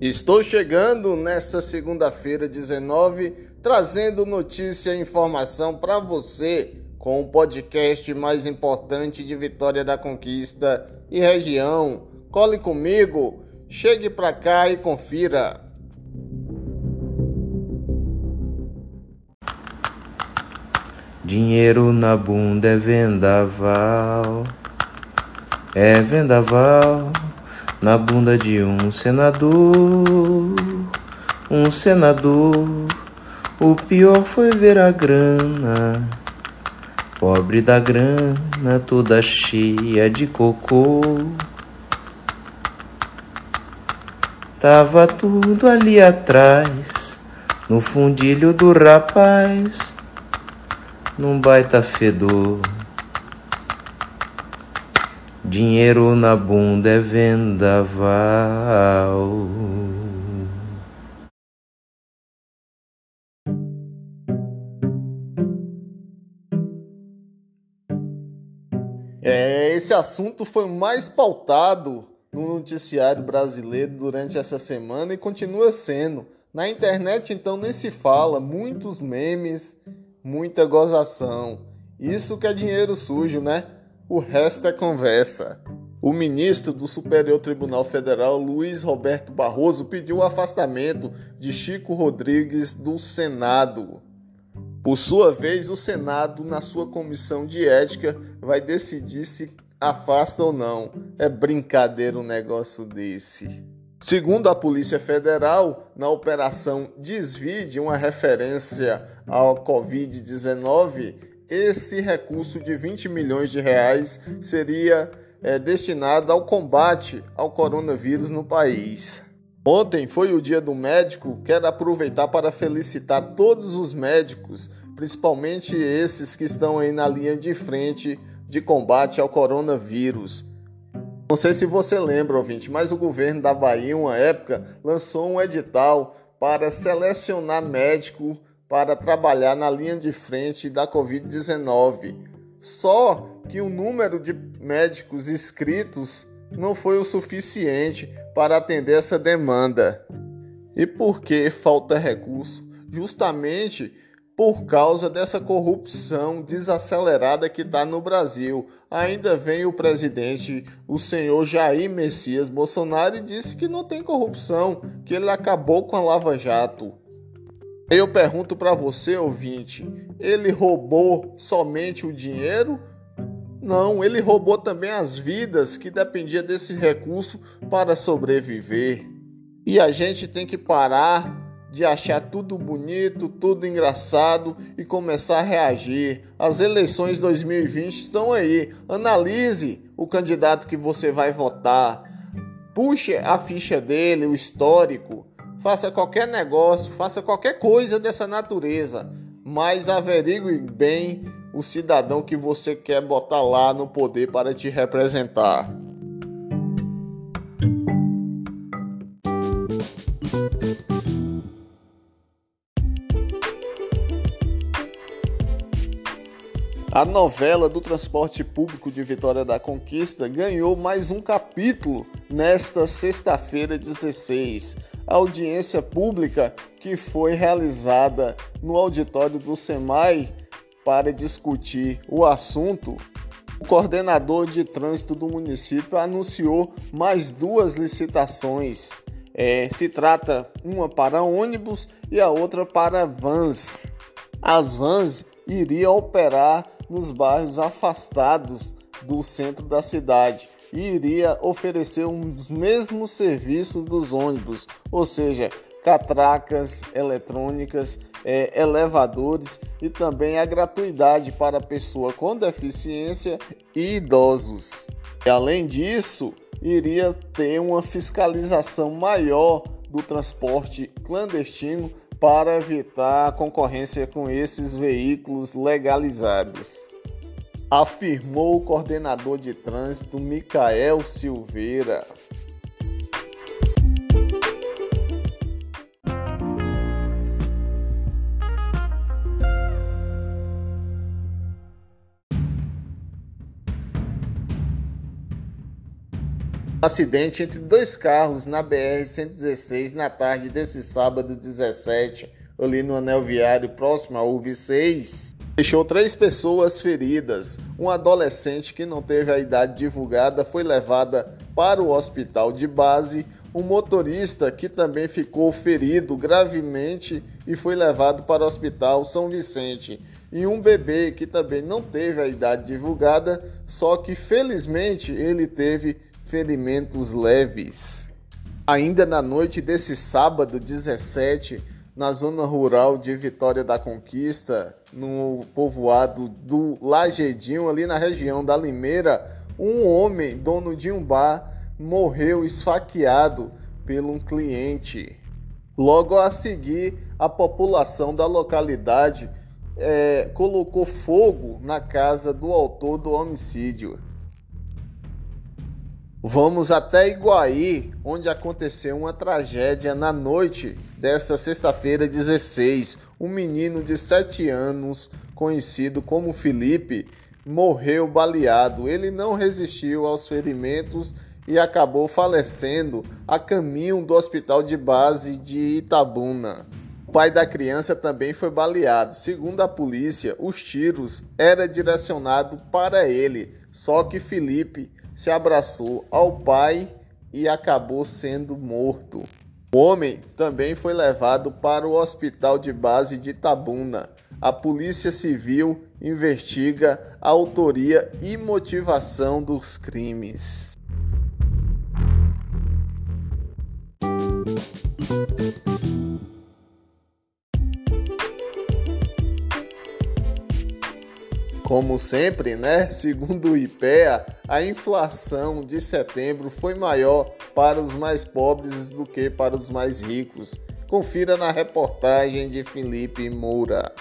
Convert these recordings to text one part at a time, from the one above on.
Estou chegando nesta segunda-feira, 19, trazendo notícia e informação para você com o podcast mais importante de Vitória da Conquista e região. Cole comigo, chegue para cá e confira. Dinheiro na bunda é vendaval, é vendaval na bunda de um senador, um senador. O pior foi ver a grana, pobre da grana, toda cheia de cocô. Tava tudo ali atrás, no fundilho do rapaz, num baita fedor. Dinheiro na bunda é vendaval. É, esse assunto foi mais pautado no noticiário brasileiro durante essa semana e continua sendo. Na internet, então, nem se fala, muitos memes, muita gozação. Isso que é dinheiro sujo, né? O resto é conversa. O ministro do Superior Tribunal Federal, Luiz Roberto Barroso, pediu o afastamento de Chico Rodrigues do Senado. Por sua vez, o Senado, na sua comissão de ética, vai decidir se afasta ou não. É brincadeira um negócio desse. Segundo a Polícia Federal, na operação Desvide, uma referência ao Covid-19, esse recurso de 20 milhões de reais seria é, destinado ao combate ao coronavírus no país. Ontem foi o dia do médico, quero aproveitar para felicitar todos os médicos, principalmente esses que estão aí na linha de frente de combate ao coronavírus. Não sei se você lembra, ouvinte, mas o governo da Bahia, uma época, lançou um edital para selecionar médico para trabalhar na linha de frente da Covid-19. Só que o número de médicos inscritos não foi o suficiente para atender essa demanda. E por que falta recurso? Justamente por causa dessa corrupção desacelerada que está no Brasil. Ainda vem o presidente, o senhor Jair Messias Bolsonaro, e disse que não tem corrupção, que ele acabou com a Lava Jato. Eu pergunto para você, ouvinte, ele roubou somente o dinheiro? Não, ele roubou também as vidas que dependiam desse recurso para sobreviver. E a gente tem que parar de achar tudo bonito, tudo engraçado e começar a reagir. As eleições 2020 estão aí. Analise o candidato que você vai votar. Puxe a ficha dele, o histórico faça qualquer negócio, faça qualquer coisa dessa natureza, mas averigue bem o cidadão que você quer botar lá no poder para te representar. A novela do transporte público de Vitória da Conquista ganhou mais um capítulo nesta sexta-feira 16 audiência pública que foi realizada no auditório do SEMAI para discutir o assunto, o coordenador de trânsito do município anunciou mais duas licitações. É, se trata uma para ônibus e a outra para vans. As vans iriam operar nos bairros afastados do centro da cidade iria oferecer os mesmos serviços dos ônibus, ou seja, catracas eletrônicas, é, elevadores e também a gratuidade para pessoa com deficiência e idosos. E, além disso, iria ter uma fiscalização maior do transporte clandestino para evitar a concorrência com esses veículos legalizados afirmou o coordenador de trânsito Micael Silveira. acidente entre dois carros na BR-116 na tarde desse sábado 17, ali no anel viário próximo à UB6, deixou três pessoas feridas. Um adolescente que não teve a idade divulgada foi levada para o hospital de base. Um motorista que também ficou ferido gravemente e foi levado para o hospital São Vicente. E um bebê que também não teve a idade divulgada, só que felizmente ele teve ferimentos leves. Ainda na noite desse sábado 17, na zona rural de Vitória da Conquista, no povoado do Lagedinho, ali na região da Limeira, um homem, dono de um bar, morreu esfaqueado pelo um cliente. Logo a seguir, a população da localidade é, colocou fogo na casa do autor do homicídio. Vamos até Iguaí, onde aconteceu uma tragédia na noite desta sexta-feira 16. Um menino de 7 anos, conhecido como Felipe, morreu baleado. Ele não resistiu aos ferimentos e acabou falecendo a caminho do hospital de base de Itabuna. O pai da criança também foi baleado. Segundo a polícia, os tiros eram direcionados para ele, só que Felipe se abraçou ao pai e acabou sendo morto. O homem também foi levado para o hospital de base de Tabuna. A Polícia Civil investiga a autoria e motivação dos crimes. Como sempre, né? Segundo o IPEA, a inflação de setembro foi maior para os mais pobres do que para os mais ricos. Confira na reportagem de Felipe Moura.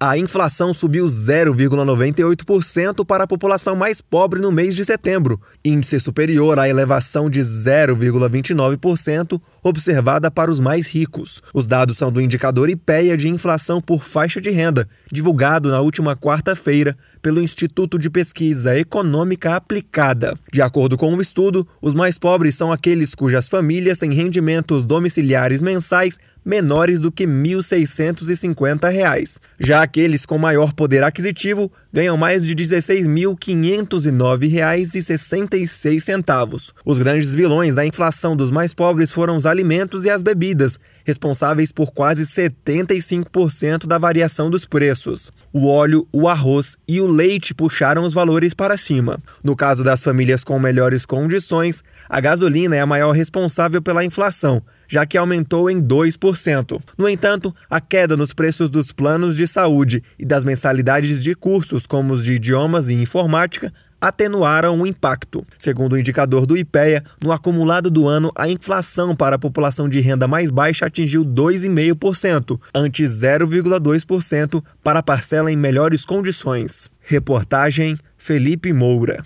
A inflação subiu 0,98% para a população mais pobre no mês de setembro, índice superior à elevação de 0,29% observada para os mais ricos. Os dados são do indicador IPEA de inflação por faixa de renda, divulgado na última quarta-feira pelo Instituto de Pesquisa Econômica Aplicada. De acordo com o estudo, os mais pobres são aqueles cujas famílias têm rendimentos domiciliares mensais menores do que R$ 1.650. Já aqueles com maior poder aquisitivo ganham mais de R$ 16.509,66. Os grandes vilões da inflação dos mais pobres foram os alimentos e as bebidas, responsáveis por quase 75% da variação dos preços. O óleo, o arroz e o leite puxaram os valores para cima. No caso das famílias com melhores condições, a gasolina é a maior responsável pela inflação, já que aumentou em 2%. No entanto, a queda nos preços dos planos de saúde e das mensalidades de cursos como os de idiomas e informática atenuaram o impacto. Segundo o indicador do IPEA, no acumulado do ano, a inflação para a população de renda mais baixa atingiu 2,5%, ante 0,2% para a parcela em melhores condições. Reportagem Felipe Moura.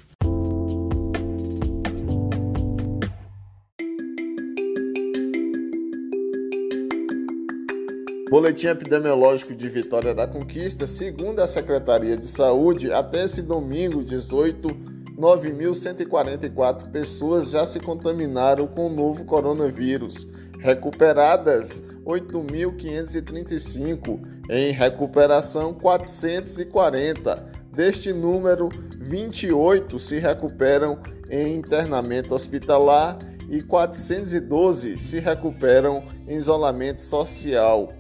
Boletim epidemiológico de Vitória da Conquista, segundo a Secretaria de Saúde, até esse domingo 18, 9.144 pessoas já se contaminaram com o novo coronavírus. Recuperadas 8.535, em recuperação 440. Deste número, 28 se recuperam em internamento hospitalar e 412 se recuperam em isolamento social.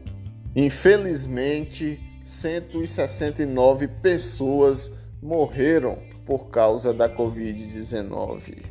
Infelizmente, 169 pessoas morreram por causa da Covid-19.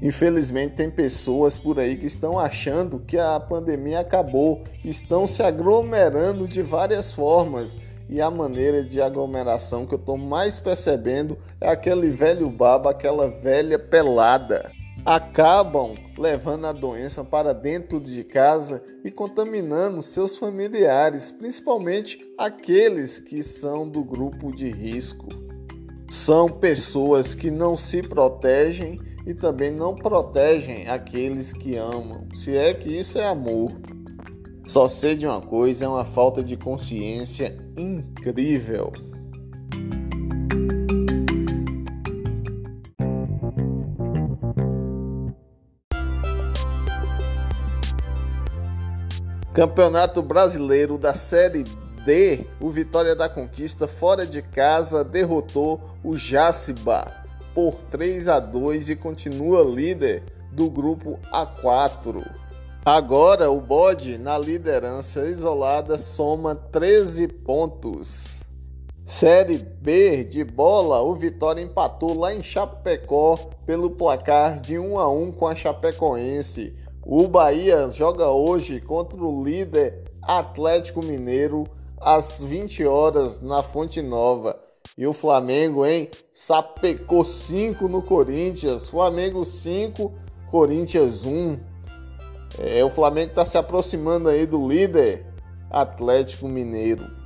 Infelizmente, tem pessoas por aí que estão achando que a pandemia acabou, estão se aglomerando de várias formas. E a maneira de aglomeração que eu estou mais percebendo é aquele velho baba, aquela velha pelada acabam levando a doença para dentro de casa e contaminando seus familiares, principalmente aqueles que são do grupo de risco. São pessoas que não se protegem e também não protegem aqueles que amam, se é que isso é amor. Só sei de uma coisa, é uma falta de consciência incrível. Campeonato Brasileiro da Série D, o Vitória da Conquista fora de casa derrotou o Jaciba por 3 a 2 e continua líder do grupo A4. Agora o bode na liderança isolada soma 13 pontos. Série B de bola, o Vitória empatou lá em Chapecó pelo placar de 1 a 1 com a Chapecoense. O Bahia joga hoje contra o líder Atlético Mineiro às 20 horas na Fonte Nova. E o Flamengo, hein? Sapecou 5 no Corinthians. Flamengo 5, Corinthians 1. É, o Flamengo está se aproximando aí do líder Atlético Mineiro.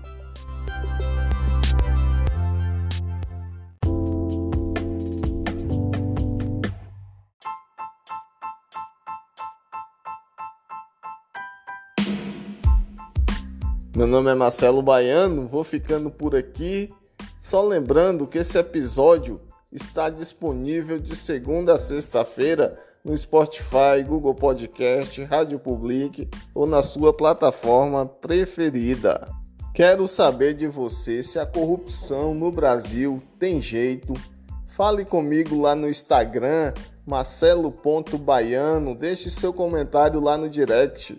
Meu nome é Marcelo Baiano, vou ficando por aqui. Só lembrando que esse episódio está disponível de segunda a sexta-feira no Spotify, Google Podcast, Rádio Public ou na sua plataforma preferida. Quero saber de você se a corrupção no Brasil tem jeito. Fale comigo lá no Instagram, marcelo.baiano. Deixe seu comentário lá no direct.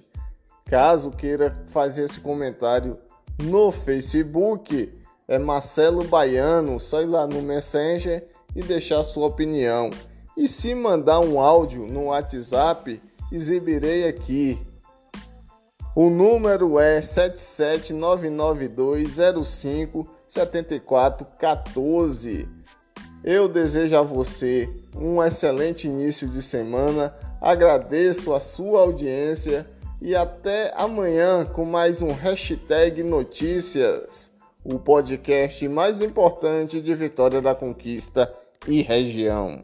Caso queira fazer esse comentário no Facebook, é Marcelo Baiano, só ir lá no Messenger e deixar sua opinião. E se mandar um áudio no WhatsApp, exibirei aqui. O número é 77992057414. Eu desejo a você um excelente início de semana. Agradeço a sua audiência e até amanhã com mais um hashtag Notícias, o podcast mais importante de Vitória da Conquista e região.